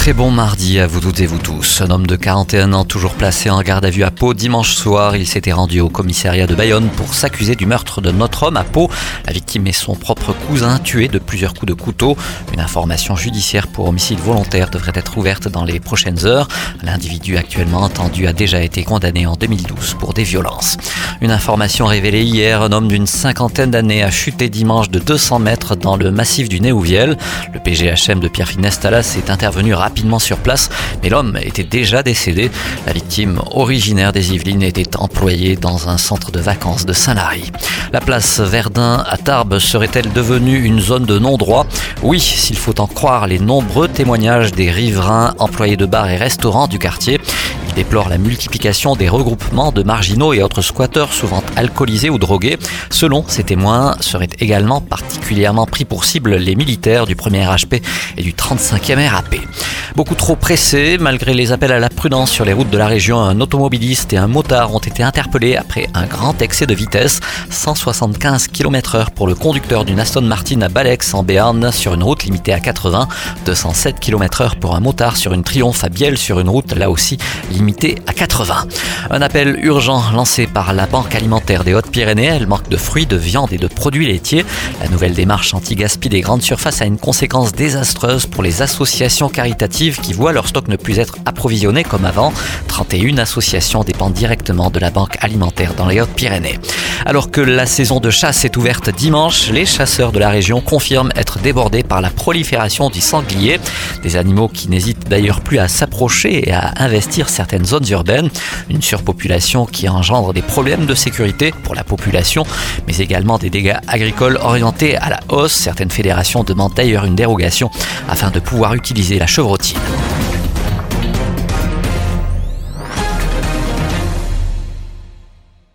Très bon mardi à vous toutes et vous tous. Un homme de 41 ans toujours placé en garde à vue à Pau dimanche soir. Il s'était rendu au commissariat de Bayonne pour s'accuser du meurtre de notre homme à Pau. La victime est son propre cousin tué de plusieurs coups de couteau. Une information judiciaire pour homicide volontaire devrait être ouverte dans les prochaines heures. L'individu actuellement entendu a déjà été condamné en 2012 pour des violences. Une information révélée hier, un homme d'une cinquantaine d'années a chuté dimanche de 200 mètres dans le massif du Néouviel. Le PGHM de Pierre Finestalas est intervenu rapidement rapidement sur place, mais l'homme était déjà décédé. La victime, originaire des Yvelines, était employée dans un centre de vacances de Saint-Lary. La place Verdun à Tarbes serait-elle devenue une zone de non-droit? Oui, s'il faut en croire les nombreux témoignages des riverains, employés de bars et restaurants du quartier. Ils déplorent la multiplication des regroupements de marginaux et autres squatteurs souvent alcoolisés ou drogués. Selon ces témoins, seraient également particulièrement pris pour cible les militaires du 1er HP et du 35e RAP. Beaucoup trop pressés, malgré les appels à la prudence sur les routes de la région, un automobiliste et un motard ont été interpellés après un grand excès de vitesse. 175 km heure pour le conducteur d'une Aston Martin à Balex en Béarn sur une route limitée à 80. 207 km heure pour un motard sur une Triomphe à Biel sur une route là aussi limitée à 80. Un appel urgent lancé par la Banque alimentaire des Hautes-Pyrénées. Elle manque de fruits, de viande et de produits laitiers. La nouvelle démarche anti-gaspi des grandes surfaces a une conséquence désastreuse pour les associations caritatives qui voient leur stock ne plus être approvisionné comme avant. 31 associations dépendent directement de la Banque alimentaire dans les Hautes-Pyrénées. Alors que la saison de chasse est ouverte dimanche, les chasseurs de la région confirment être débordés par la prolifération du sanglier, des animaux qui n'hésitent d'ailleurs plus à s'approcher et à investir certaines zones urbaines, une surpopulation qui engendre des problèmes de sécurité pour la population, mais également des dégâts agricoles orientés à la hausse. Certaines fédérations demandent d'ailleurs une dérogation afin de pouvoir utiliser la chevrotine.